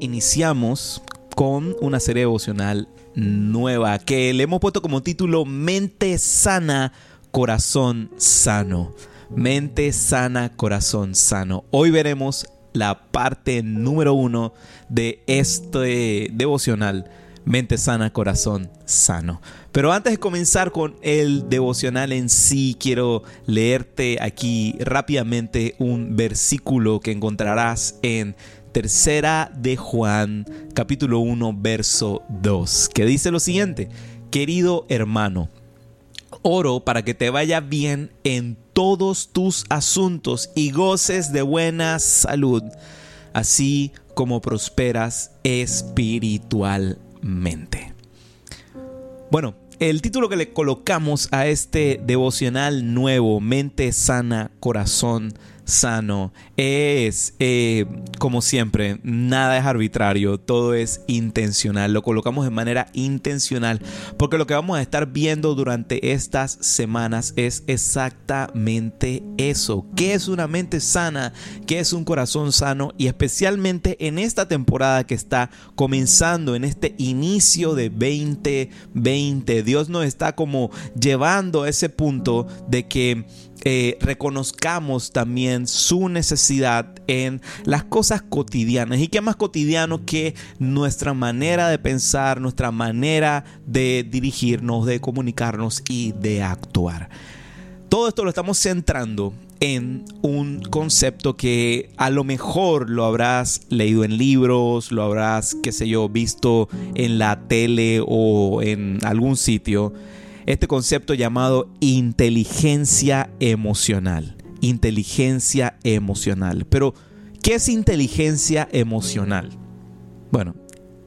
iniciamos con una serie devocional nueva que le hemos puesto como título Mente sana, corazón sano. Mente sana, corazón sano. Hoy veremos la parte número uno de este devocional. Mente sana, corazón sano. Pero antes de comenzar con el devocional en sí, quiero leerte aquí rápidamente un versículo que encontrarás en Tercera de Juan, capítulo 1, verso 2, que dice lo siguiente, querido hermano, oro para que te vaya bien en todos tus asuntos y goces de buena salud, así como prosperas espiritualmente. Bueno, el título que le colocamos a este devocional nuevo, Mente sana, corazón sano, es, eh, como siempre, nada es arbitrario, todo es intencional, lo colocamos de manera intencional, porque lo que vamos a estar viendo durante estas semanas es exactamente eso, qué es una mente sana, qué es un corazón sano y especialmente en esta temporada que está comenzando, en este inicio de 2020, Dios nos está como llevando a ese punto de que eh, reconozcamos también su necesidad en las cosas cotidianas. ¿Y qué más cotidiano que nuestra manera de pensar, nuestra manera de dirigirnos, de comunicarnos y de actuar? Todo esto lo estamos centrando en un concepto que a lo mejor lo habrás leído en libros, lo habrás, qué sé yo, visto en la tele o en algún sitio este concepto llamado inteligencia emocional. Inteligencia emocional. Pero, ¿qué es inteligencia emocional? Bueno,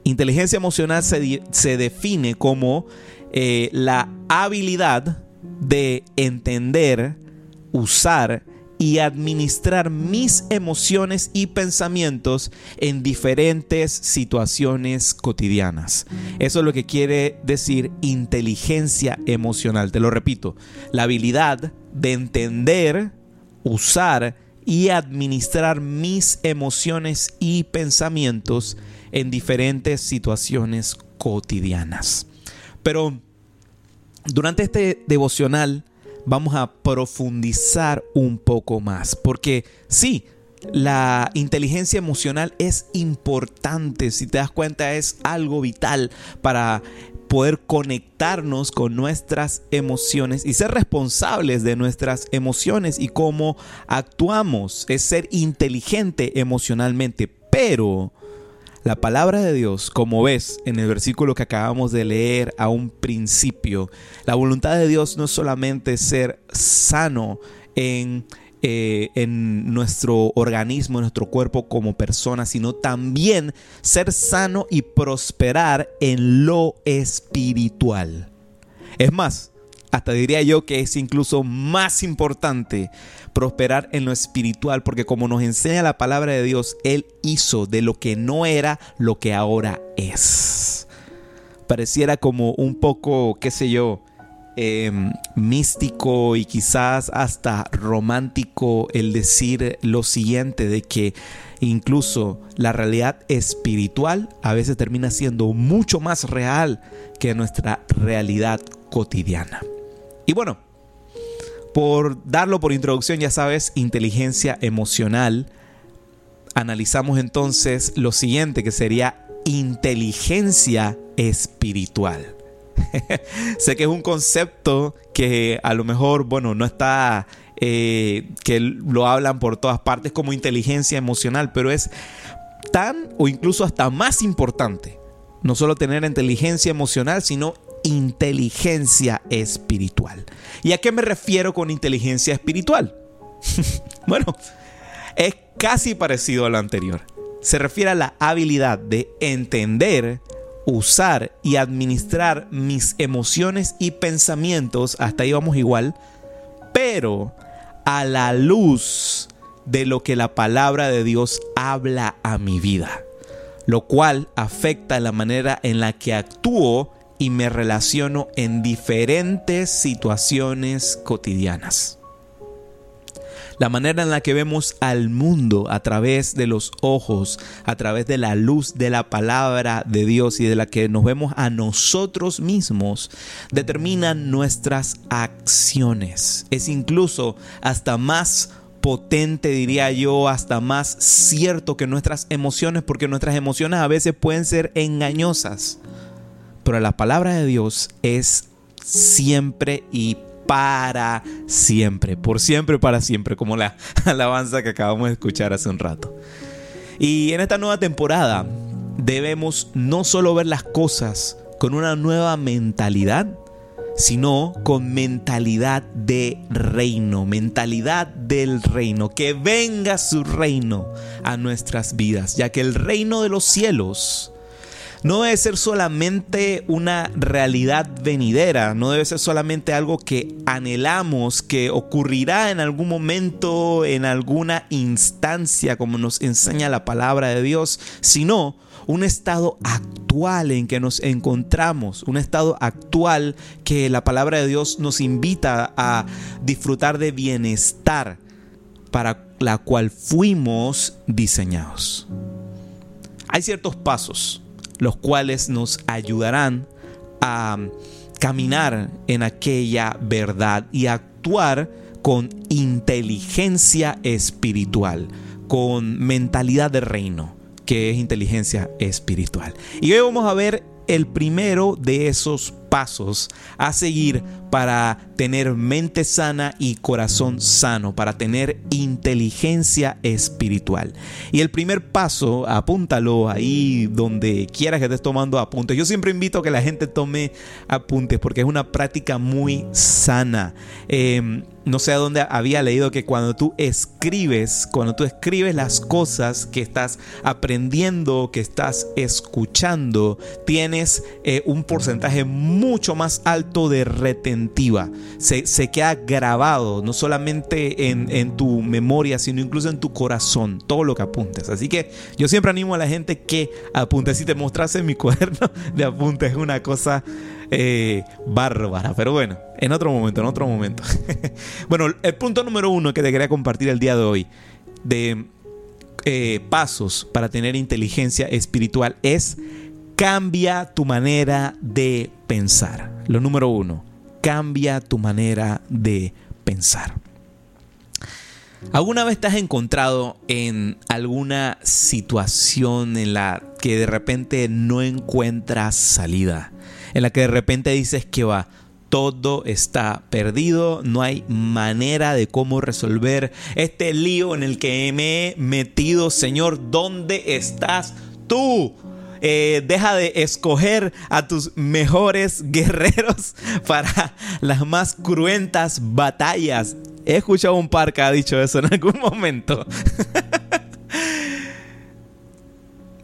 inteligencia emocional se, define como eh, la habilidad de entender, usar y administrar mis emociones y pensamientos en diferentes situaciones cotidianas. Eso es lo que quiere decir inteligencia emocional. Te lo repito, la habilidad de entender, usar y administrar mis emociones y pensamientos en diferentes situaciones cotidianas. Pero durante este devocional vamos a profundizar un poco más, porque sí, la inteligencia emocional es importante, si te das cuenta es algo vital para poder conectarnos con nuestras emociones y ser responsables de nuestras emociones y cómo actuamos, es ser inteligente emocionalmente, pero la palabra de Dios, como ves en el versículo que acabamos de leer a un principio, la voluntad de Dios no es solamente ser sano en, eh, en nuestro organismo, en nuestro cuerpo como persona, sino también ser sano y prosperar en lo espiritual. Es más, hasta diría yo que es incluso más importante prosperar en lo espiritual, porque como nos enseña la palabra de Dios, Él hizo de lo que no era lo que ahora es. Pareciera como un poco, qué sé yo, em, místico y quizás hasta romántico el decir lo siguiente, de que incluso la realidad espiritual a veces termina siendo mucho más real que nuestra realidad cotidiana. Y bueno, por darlo por introducción, ya sabes, inteligencia emocional. Analizamos entonces lo siguiente, que sería inteligencia espiritual. sé que es un concepto que a lo mejor, bueno, no está, eh, que lo hablan por todas partes como inteligencia emocional, pero es tan o incluso hasta más importante no solo tener inteligencia emocional, sino inteligencia espiritual. ¿Y a qué me refiero con inteligencia espiritual? bueno, es casi parecido a lo anterior. Se refiere a la habilidad de entender, usar y administrar mis emociones y pensamientos, hasta ahí vamos igual, pero a la luz de lo que la palabra de Dios habla a mi vida, lo cual afecta la manera en la que actúo y me relaciono en diferentes situaciones cotidianas. La manera en la que vemos al mundo a través de los ojos, a través de la luz de la palabra de Dios y de la que nos vemos a nosotros mismos, determina nuestras acciones. Es incluso hasta más potente, diría yo, hasta más cierto que nuestras emociones, porque nuestras emociones a veces pueden ser engañosas. La palabra de Dios es siempre y para siempre, por siempre, para siempre, como la alabanza que acabamos de escuchar hace un rato. Y en esta nueva temporada debemos no solo ver las cosas con una nueva mentalidad, sino con mentalidad de reino, mentalidad del reino, que venga su reino a nuestras vidas, ya que el reino de los cielos no debe ser solamente una realidad venidera, no debe ser solamente algo que anhelamos, que ocurrirá en algún momento, en alguna instancia, como nos enseña la palabra de Dios, sino un estado actual en que nos encontramos, un estado actual que la palabra de Dios nos invita a disfrutar de bienestar para la cual fuimos diseñados. Hay ciertos pasos los cuales nos ayudarán a caminar en aquella verdad y actuar con inteligencia espiritual, con mentalidad de reino, que es inteligencia espiritual. Y hoy vamos a ver el primero de esos pasos a seguir para tener mente sana y corazón sano, para tener inteligencia espiritual. Y el primer paso, apúntalo ahí donde quieras que estés tomando apuntes. Yo siempre invito a que la gente tome apuntes porque es una práctica muy sana. Em, no sé a dónde había leído que cuando tú escribes, cuando tú escribes las cosas que estás aprendiendo, que estás escuchando, tienes eh, un porcentaje mucho más alto de retentiva. Se, queda grabado, no solamente en, en, tu memoria, sino incluso en tu corazón, todo lo que apuntes. Así que yo siempre animo a la gente que apunte. Si te mostrase mi cuaderno de apuntes, es una cosa eh, bárbara. Pero bueno, en otro momento, en otro momento. bueno, el punto número uno que te quería compartir el día de hoy de eh, pasos para tener inteligencia espiritual es cambia tu manera de pensar. Lo número uno, cambia tu manera de pensar. ¿Alguna vez te has encontrado en alguna situación en la que de repente no encuentras salida? En la que de repente dices que va, todo está perdido, no hay manera de cómo resolver este lío en el que me he metido, Señor, ¿dónde estás tú? Eh, deja de escoger a tus mejores guerreros para las más cruentas batallas. He escuchado un par que ha dicho eso en algún momento.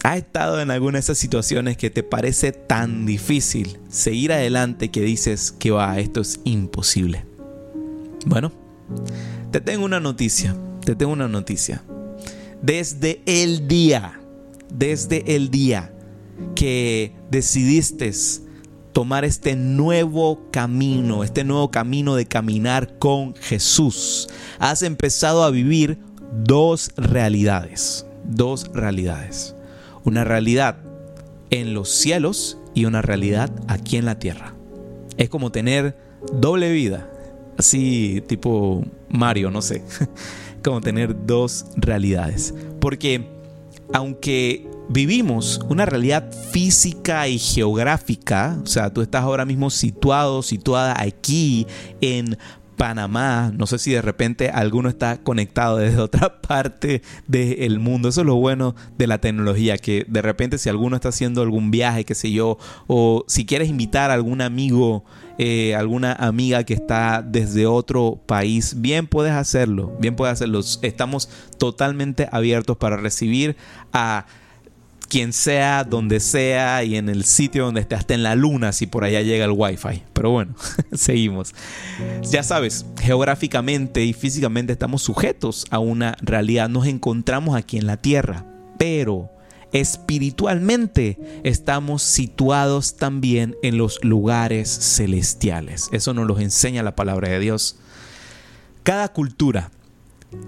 ¿Ha estado en alguna de esas situaciones que te parece tan difícil seguir adelante que dices que va, esto es imposible? Bueno, te tengo una noticia, te tengo una noticia. Desde el día, desde el día que decidiste tomar este nuevo camino, este nuevo camino de caminar con Jesús, has empezado a vivir dos realidades, dos realidades. Una realidad en los cielos y una realidad aquí en la tierra. Es como tener doble vida, así tipo Mario, no sé, como tener dos realidades. Porque aunque vivimos una realidad física y geográfica, o sea, tú estás ahora mismo situado, situada aquí en Panamá, no sé si de repente alguno está conectado desde otra parte del mundo. Eso es lo bueno de la tecnología, que de repente si alguno está haciendo algún viaje, qué sé yo, o si quieres invitar a algún amigo, eh, alguna amiga que está desde otro país, bien puedes hacerlo, bien puedes hacerlo. Estamos totalmente abiertos para recibir a quien sea, donde sea y en el sitio donde esté, hasta en la luna si por allá llega el wifi. Pero bueno, seguimos. Ya sabes, geográficamente y físicamente estamos sujetos a una realidad. Nos encontramos aquí en la tierra, pero espiritualmente estamos situados también en los lugares celestiales. Eso nos lo enseña la palabra de Dios. Cada cultura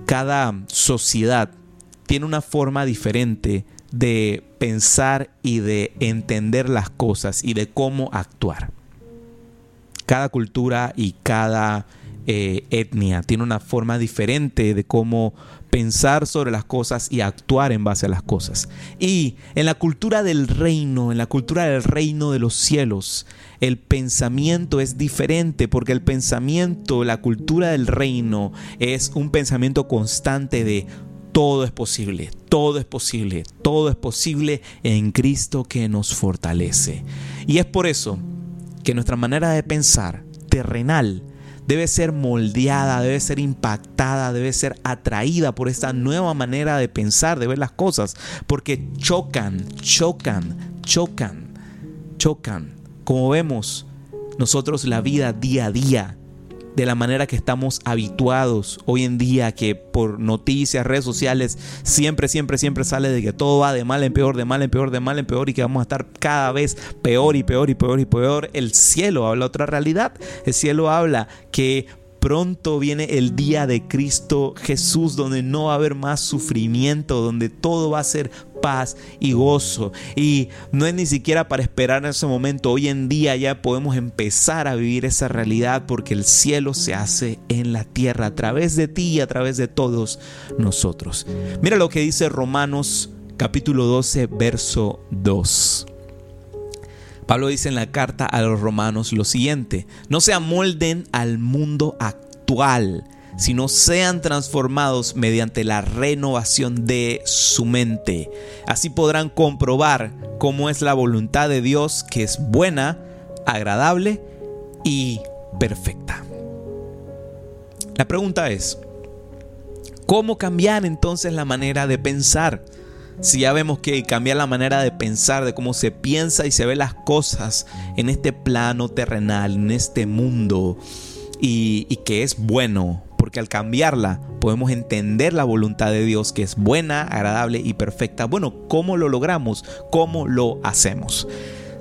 cada sociedad tiene una forma diferente de pensar y de entender las cosas y de cómo actuar. Cada cultura y cada eh, etnia tiene una forma diferente de cómo pensar sobre las cosas y actuar en base a las cosas. Y en la cultura del reino, en la cultura del reino de los cielos, el pensamiento es diferente porque el pensamiento, la cultura del reino es un pensamiento constante de todo es posible, todo es posible, todo es posible en Cristo que nos fortalece. Y es por eso que nuestra manera de pensar terrenal debe ser moldeada, debe ser impactada, debe ser atraída por esta nueva manera de pensar, de ver las cosas, porque chocan, chocan, chocan, chocan. Como vemos nosotros la vida día a día de la manera que estamos habituados hoy en día, que por noticias, redes sociales, siempre, siempre, siempre sale de que todo va de mal en peor, de mal en peor, de mal en peor y que vamos a estar cada vez peor y peor y peor y peor. El cielo habla otra realidad. El cielo habla que pronto viene el día de Cristo Jesús, donde no va a haber más sufrimiento, donde todo va a ser paz y gozo. Y no es ni siquiera para esperar en ese momento. Hoy en día ya podemos empezar a vivir esa realidad porque el cielo se hace en la tierra a través de ti y a través de todos nosotros. Mira lo que dice Romanos capítulo 12, verso 2. Pablo dice en la carta a los romanos lo siguiente, no se amolden al mundo actual sino sean transformados mediante la renovación de su mente. Así podrán comprobar cómo es la voluntad de Dios que es buena, agradable y perfecta. La pregunta es, ¿cómo cambiar entonces la manera de pensar? Si ya vemos que cambiar la manera de pensar, de cómo se piensa y se ve las cosas en este plano terrenal, en este mundo, y, y que es bueno, porque al cambiarla podemos entender la voluntad de Dios que es buena, agradable y perfecta. Bueno, ¿cómo lo logramos? ¿Cómo lo hacemos?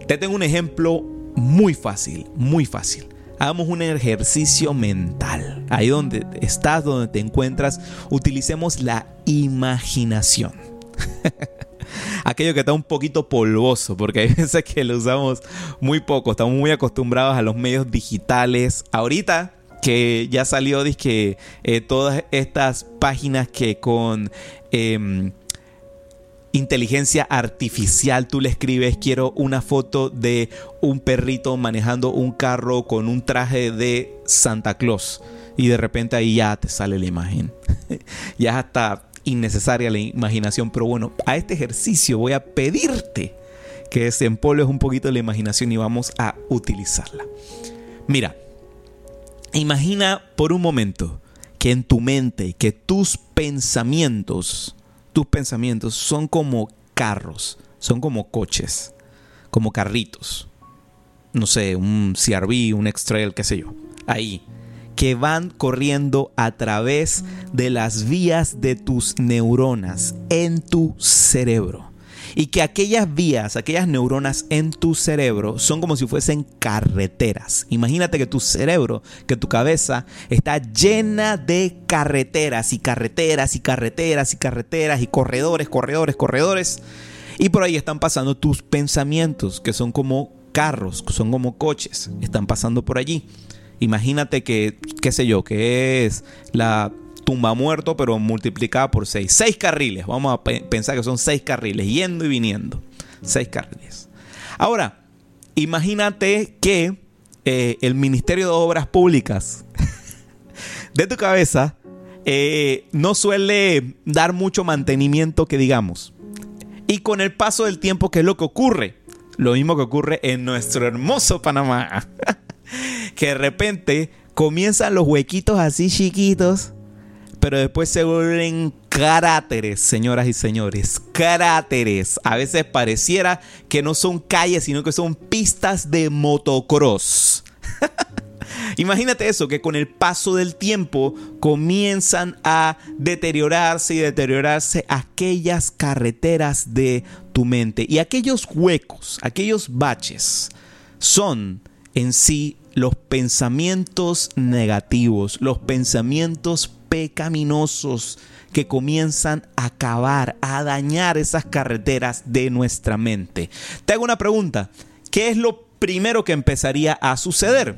Te tengo un ejemplo muy fácil, muy fácil. Hagamos un ejercicio mental. Ahí donde estás, donde te encuentras, utilicemos la imaginación. Aquello que está un poquito polvoso, porque hay veces que lo usamos muy poco, estamos muy acostumbrados a los medios digitales. Ahorita que ya salió que eh, todas estas páginas que con em, inteligencia artificial tú le escribes quiero una foto de un perrito manejando un carro con un traje de Santa Claus y de repente ahí ya te sale la imagen. ya es hasta innecesaria la imaginación, pero bueno, a este ejercicio voy a pedirte que desempolves un poquito la imaginación y vamos a utilizarla. Mira, Imagina por un momento que en tu mente, que tus pensamientos, tus pensamientos son como carros, son como coches, como carritos. No sé, un CRV, un X-Trail, qué sé yo. Ahí. Que van corriendo a través de las vías de tus neuronas en tu cerebro y que aquellas vías, aquellas neuronas en tu cerebro son como si fuesen carreteras. Imagínate que tu cerebro, que tu cabeza está llena de carreteras y carreteras y carreteras y carreteras y corredores, corredores, corredores. Y por ahí están pasando tus pensamientos, que son como carros, son como coches, están pasando por allí. Imagínate que, qué sé yo, que es la tumba muerto, pero multiplicada por seis. Seis carriles. Vamos a pensar que son seis carriles, yendo y viniendo. Seis carriles. Ahora, imagínate que eh, el Ministerio de Obras Públicas de tu cabeza eh, no suele dar mucho mantenimiento que digamos. Y con el paso del tiempo, ¿qué es lo que ocurre? Lo mismo que ocurre en nuestro hermoso Panamá. que de repente comienzan los huequitos así chiquitos pero después se vuelven cráteres, señoras y señores. Cráteres. A veces pareciera que no son calles, sino que son pistas de motocross. Imagínate eso, que con el paso del tiempo comienzan a deteriorarse y deteriorarse aquellas carreteras de tu mente. Y aquellos huecos, aquellos baches, son en sí los pensamientos negativos, los pensamientos pecaminosos que comienzan a acabar, a dañar esas carreteras de nuestra mente. Te hago una pregunta, ¿qué es lo primero que empezaría a suceder?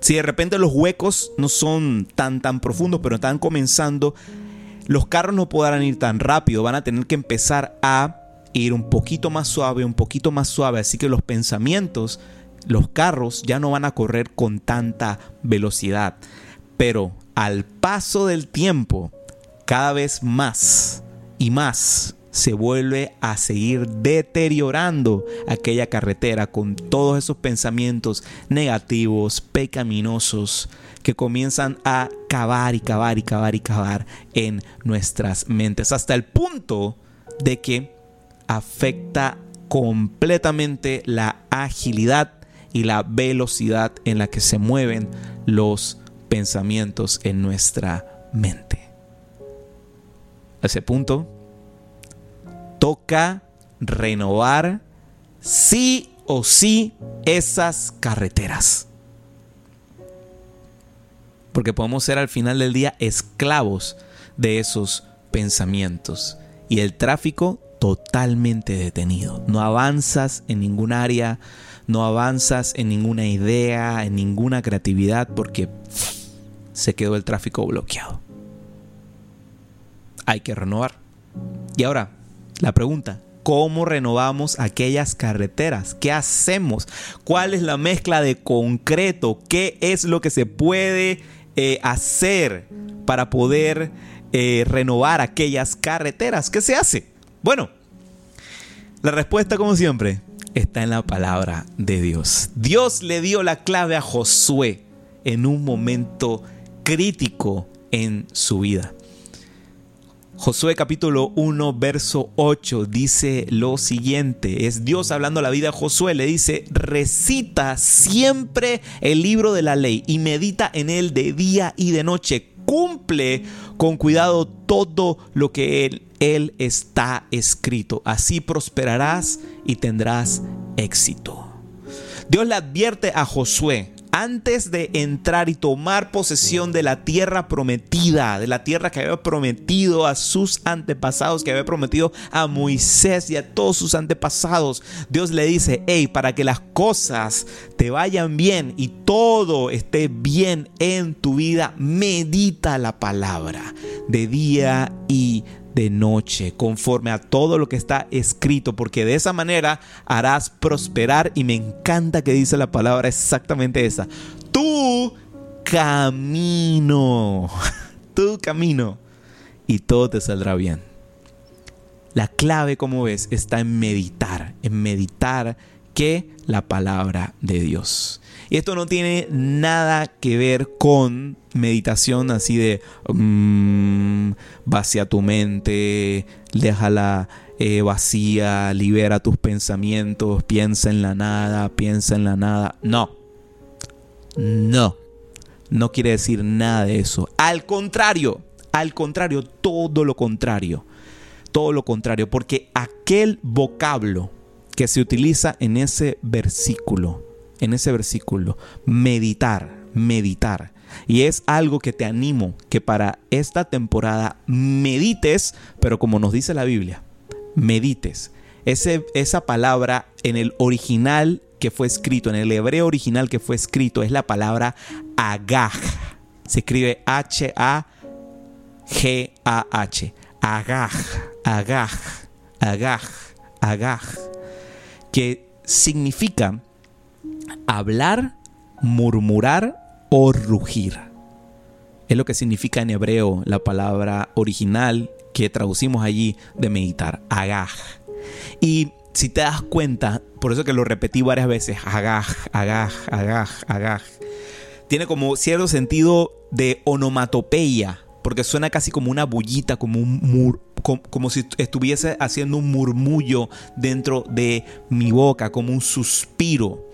Si de repente los huecos no son tan tan profundos, pero están comenzando, los carros no podrán ir tan rápido, van a tener que empezar a ir un poquito más suave, un poquito más suave, así que los pensamientos, los carros ya no van a correr con tanta velocidad. Pero al paso del tiempo, cada vez más y más se vuelve a seguir deteriorando aquella carretera con todos esos pensamientos negativos, pecaminosos, que comienzan a cavar y cavar y cavar y cavar en nuestras mentes, hasta el punto de que afecta completamente la agilidad y la velocidad en la que se mueven los pensamientos en nuestra mente. A ese punto, toca renovar sí o sí esas carreteras. Porque podemos ser al final del día esclavos de esos pensamientos. Y el tráfico totalmente detenido. No avanzas en ningún área, no avanzas en ninguna idea, en ninguna creatividad, porque se quedó el tráfico bloqueado. Hay que renovar. Y ahora, la pregunta, ¿cómo renovamos aquellas carreteras? ¿Qué hacemos? ¿Cuál es la mezcla de concreto? ¿Qué es lo que se puede eh, hacer para poder eh, renovar aquellas carreteras? ¿Qué se hace? Bueno, la respuesta como siempre está en la palabra de Dios. Dios le dio la clave a Josué en un momento crítico en su vida. Josué capítulo 1 verso 8 dice lo siguiente, es Dios hablando a la vida de Josué, le dice, recita siempre el libro de la ley y medita en él de día y de noche, cumple con cuidado todo lo que él él está escrito. Así prosperarás y tendrás éxito. Dios le advierte a Josué antes de entrar y tomar posesión de la tierra prometida, de la tierra que había prometido a sus antepasados, que había prometido a Moisés y a todos sus antepasados, Dios le dice, hey, para que las cosas te vayan bien y todo esté bien en tu vida, medita la palabra de día y de noche, conforme a todo lo que está escrito, porque de esa manera harás prosperar y me encanta que dice la palabra exactamente esa. Tu camino, tu camino, y todo te saldrá bien. La clave, como ves, está en meditar, en meditar que la palabra de Dios. Y esto no tiene nada que ver con meditación así de mmm, vacía tu mente, déjala eh, vacía, libera tus pensamientos, piensa en la nada, piensa en la nada. No, no, no quiere decir nada de eso. Al contrario, al contrario, todo lo contrario. Todo lo contrario, porque aquel vocablo que se utiliza en ese versículo, en ese versículo, meditar, meditar. Y es algo que te animo que para esta temporada medites, pero como nos dice la Biblia, medites. Esa palabra en el original que fue escrito, en el hebreo original que fue escrito, es la palabra agaj. Se escribe H-A-G-A-H. Agaj, agaj, agaj, agaj. Que significa hablar, murmurar o rugir. Es lo que significa en hebreo la palabra original que traducimos allí de meditar, agaj. Y si te das cuenta, por eso que lo repetí varias veces, agaj, agaj, agaj, agaj, tiene como cierto sentido de onomatopeya, porque suena casi como una bullita, como un mur, como, si estuviese haciendo un murmullo dentro de mi boca, como un suspiro.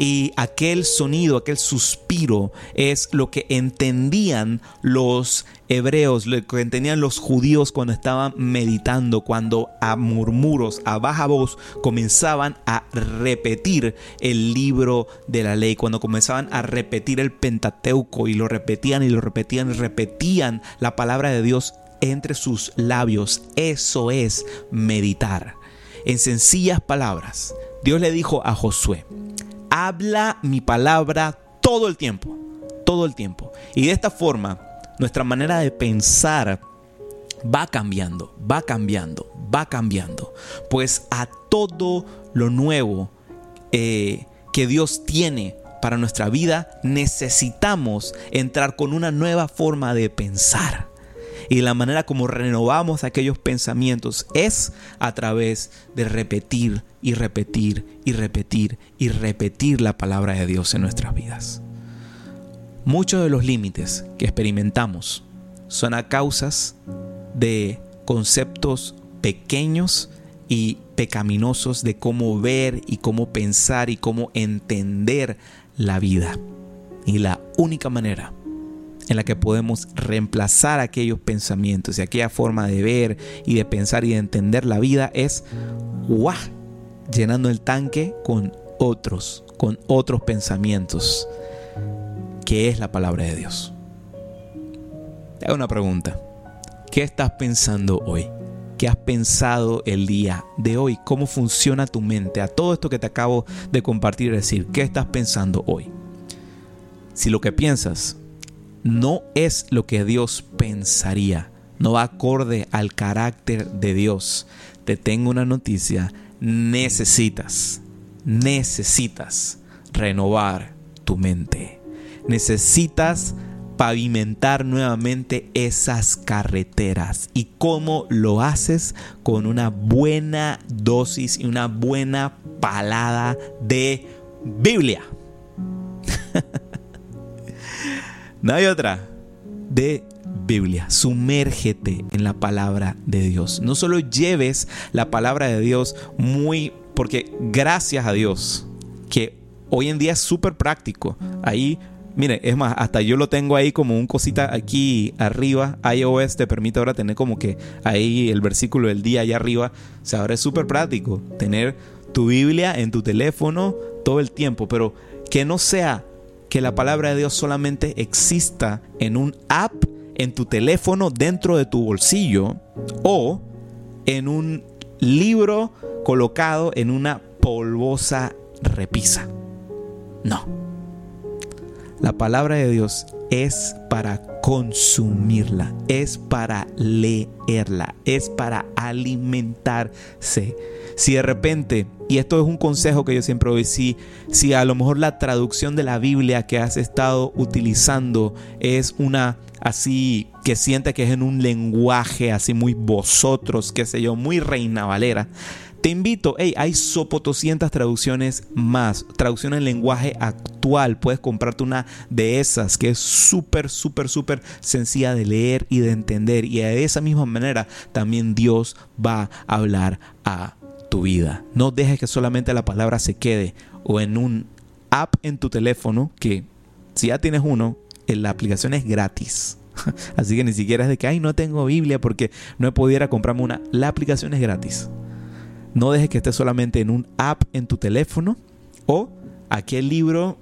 Y aquel sonido, aquel suspiro es lo que entendían los hebreos, lo que entendían los judíos cuando estaban meditando, cuando a murmuros, a baja voz, comenzaban a repetir el libro de la ley, cuando comenzaban a repetir el Pentateuco y lo repetían y lo repetían y repetían la palabra de Dios entre sus labios. Eso es meditar. En sencillas palabras, Dios le dijo a Josué, habla mi palabra todo el tiempo, todo el tiempo. Y de esta forma, nuestra manera de pensar va cambiando, va cambiando, va cambiando. Pues a todo lo nuevo eh, que Dios tiene para nuestra vida, necesitamos entrar con una nueva forma de pensar. Y la manera como renovamos aquellos pensamientos es a través de repetir y repetir y repetir y repetir la palabra de Dios en nuestras vidas. Muchos de los límites que experimentamos son a causas de conceptos pequeños y pecaminosos de cómo ver y cómo pensar y cómo entender la vida. Y la única manera en la que podemos reemplazar aquellos pensamientos y aquella forma de ver y de pensar y de entender la vida es ¡guau! llenando el tanque con otros, con otros pensamientos, que es la palabra de Dios. Te hago una pregunta. ¿Qué estás pensando hoy? ¿Qué has pensado el día de hoy? ¿Cómo funciona tu mente? A todo esto que te acabo de compartir decir, ¿qué estás pensando hoy? Si lo que piensas no es lo que Dios pensaría, no va acorde al carácter de Dios. Te tengo una noticia, necesitas, necesitas renovar tu mente. Necesitas pavimentar nuevamente esas carreteras. ¿Y cómo lo haces? Con una buena dosis y una buena palada de Biblia. No hay otra. De Biblia. Sumérgete en la palabra de Dios. No solo lleves la palabra de Dios muy... Porque gracias a Dios que hoy en día es súper práctico. Ahí, mire, es más, hasta yo lo tengo ahí como un cosita aquí arriba. iOS te permite ahora tener como que ahí el versículo del día allá arriba. O sea, ahora es súper práctico tener tu Biblia en tu teléfono todo el tiempo. Pero que no sea que la palabra de Dios solamente exista en un app en tu teléfono dentro de tu bolsillo o en un libro colocado en una polvosa repisa. No. La palabra de Dios es para consumirla, es para leerla, es para alimentarse. Si de repente y esto es un consejo que yo siempre doy, si, si a lo mejor la traducción de la Biblia que has estado utilizando es una así que siente que es en un lenguaje así muy vosotros, qué sé yo, muy reina valera. Te invito, hey, hay sopotoscientas traducciones más, traducción en lenguaje actual. Puedes comprarte una de esas que es súper, súper, súper sencilla de leer y de entender. Y de esa misma manera también Dios va a hablar a tu vida. No dejes que solamente la palabra se quede o en un app en tu teléfono que si ya tienes uno, la aplicación es gratis. Así que ni siquiera es de que, ay, no tengo Biblia porque no podido comprarme una. La aplicación es gratis. No dejes que esté solamente en un app en tu teléfono o aquel libro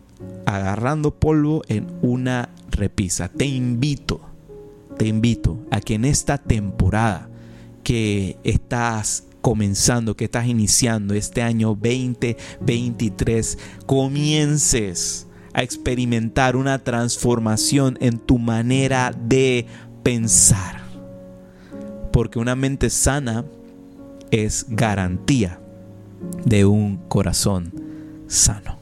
agarrando polvo en una repisa. Te invito, te invito a que en esta temporada que estás comenzando, que estás iniciando este año 2023, comiences a experimentar una transformación en tu manera de pensar. Porque una mente sana es garantía de un corazón sano.